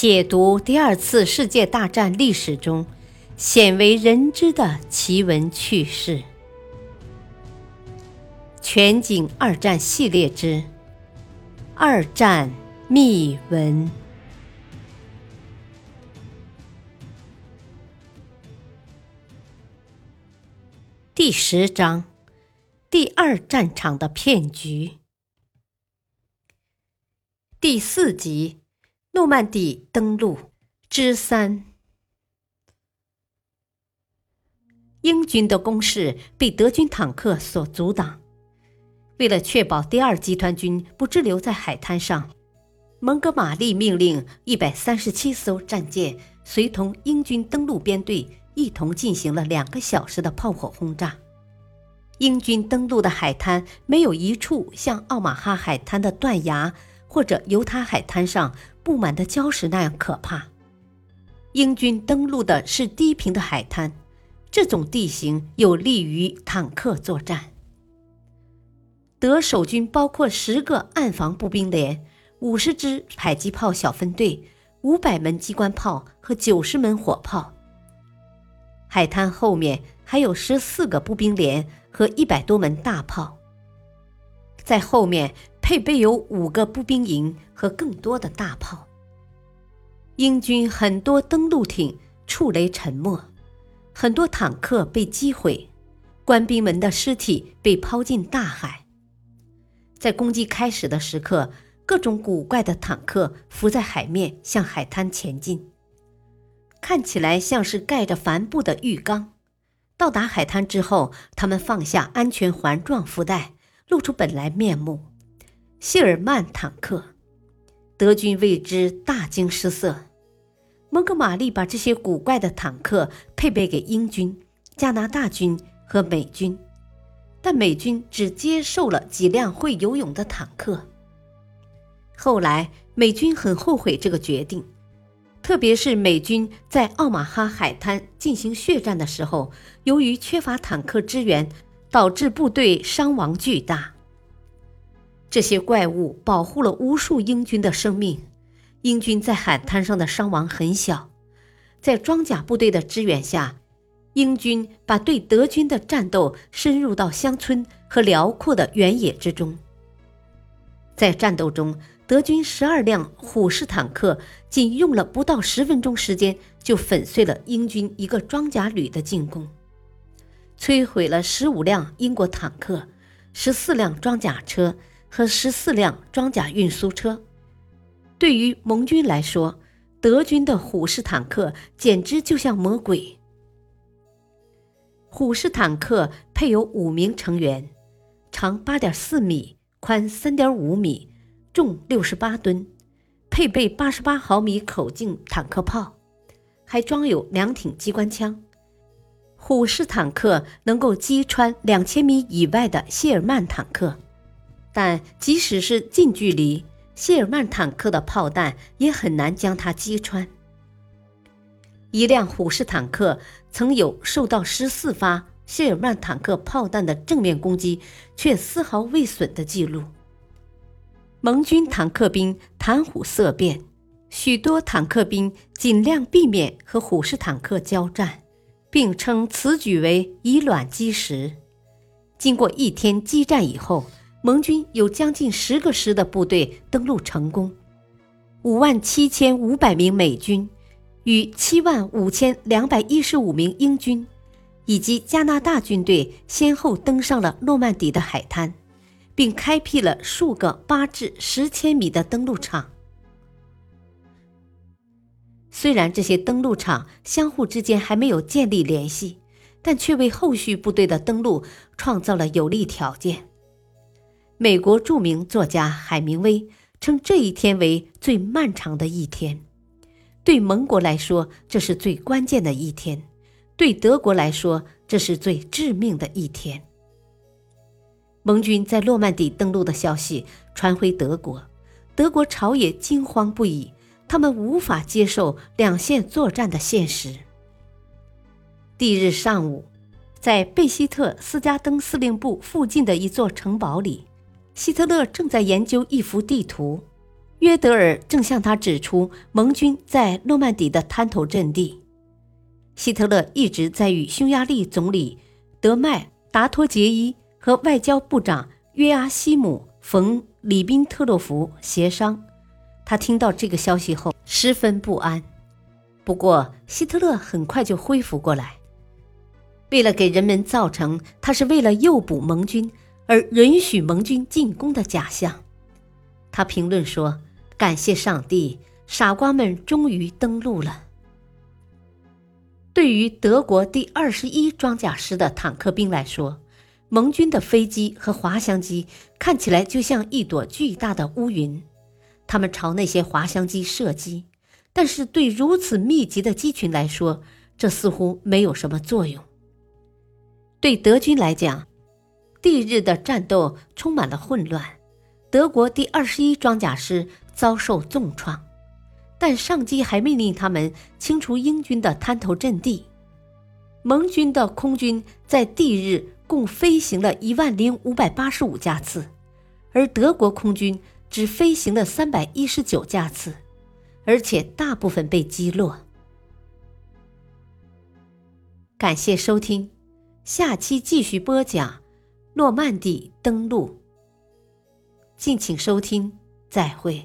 解读第二次世界大战历史中鲜为人知的奇闻趣事。全景二战系列之二战秘闻第十章：第二战场的骗局。第四集：诺曼底登陆之三。英军的攻势被德军坦克所阻挡。为了确保第二集团军不滞留在海滩上，蒙哥马利命令一百三十七艘战舰随同英军登陆编队一同进行了两个小时的炮火轰炸。英军登陆的海滩没有一处像奥马哈海滩的断崖或者犹他海滩上布满的礁石那样可怕。英军登陆的是低平的海滩，这种地形有利于坦克作战。德守军包括十个暗防步兵连、五十支迫击炮小分队、五百门机关炮和九十门火炮。海滩后面还有十四个步兵连和一百多门大炮。在后面配备有五个步兵营和更多的大炮。英军很多登陆艇触雷沉没，很多坦克被击毁，官兵们的尸体被抛进大海。在攻击开始的时刻，各种古怪的坦克浮在海面，向海滩前进，看起来像是盖着帆布的浴缸。到达海滩之后，他们放下安全环状浮带，露出本来面目。谢尔曼坦克，德军为之大惊失色。蒙哥马利把这些古怪的坦克配备给英军、加拿大军和美军。但美军只接受了几辆会游泳的坦克。后来，美军很后悔这个决定，特别是美军在奥马哈海滩进行血战的时候，由于缺乏坦克支援，导致部队伤亡巨大。这些怪物保护了无数英军的生命，英军在海滩上的伤亡很小，在装甲部队的支援下。英军把对德军的战斗深入到乡村和辽阔的原野之中。在战斗中，德军十二辆虎式坦克仅用了不到十分钟时间，就粉碎了英军一个装甲旅的进攻，摧毁了十五辆英国坦克、十四辆装甲车和十四辆装甲运输车。对于盟军来说，德军的虎式坦克简直就像魔鬼。虎式坦克配有五名成员，长八点四米，宽三点五米，重六十八吨，配备八十八毫米口径坦克炮，还装有两挺机关枪。虎式坦克能够击穿两千米以外的谢尔曼坦克，但即使是近距离，谢尔曼坦克的炮弹也很难将它击穿。一辆虎式坦克曾有受到十四发谢尔曼坦克炮弹的正面攻击，却丝毫未损的记录。盟军坦克兵谈虎色变，许多坦克兵尽量避免和虎式坦克交战，并称此举为以卵击石。经过一天激战以后，盟军有将近十个师的部队登陆成功，五万七千五百名美军。与七万五千两百一十五名英军以及加拿大军队先后登上了诺曼底的海滩，并开辟了数个八至十千米的登陆场。虽然这些登陆场相互之间还没有建立联系，但却为后续部队的登陆创造了有利条件。美国著名作家海明威称这一天为最漫长的一天。对盟国来说，这是最关键的一天；对德国来说，这是最致命的一天。盟军在诺曼底登陆的消息传回德国，德国朝野惊慌不已，他们无法接受两线作战的现实。第日上午，在贝希特斯加登司令部附近的一座城堡里，希特勒正在研究一幅地图。约德尔正向他指出盟军在诺曼底的滩头阵地。希特勒一直在与匈牙利总理德麦达托杰伊和外交部长约阿希姆·冯·里宾特洛夫协商。他听到这个消息后十分不安。不过，希特勒很快就恢复过来。为了给人们造成他是为了诱捕盟军而允许盟军进攻的假象，他评论说。感谢上帝，傻瓜们终于登陆了。对于德国第二十一装甲师的坦克兵来说，盟军的飞机和滑翔机看起来就像一朵巨大的乌云，他们朝那些滑翔机射击，但是对如此密集的机群来说，这似乎没有什么作用。对德军来讲，帝日的战斗充满了混乱，德国第二十一装甲师。遭受重创，但上级还命令他们清除英军的滩头阵地。盟军的空军在帝日共飞行了一万零五百八十五架次，而德国空军只飞行了三百一十九架次，而且大部分被击落。感谢收听，下期继续播讲诺曼底登陆。敬请收听，再会。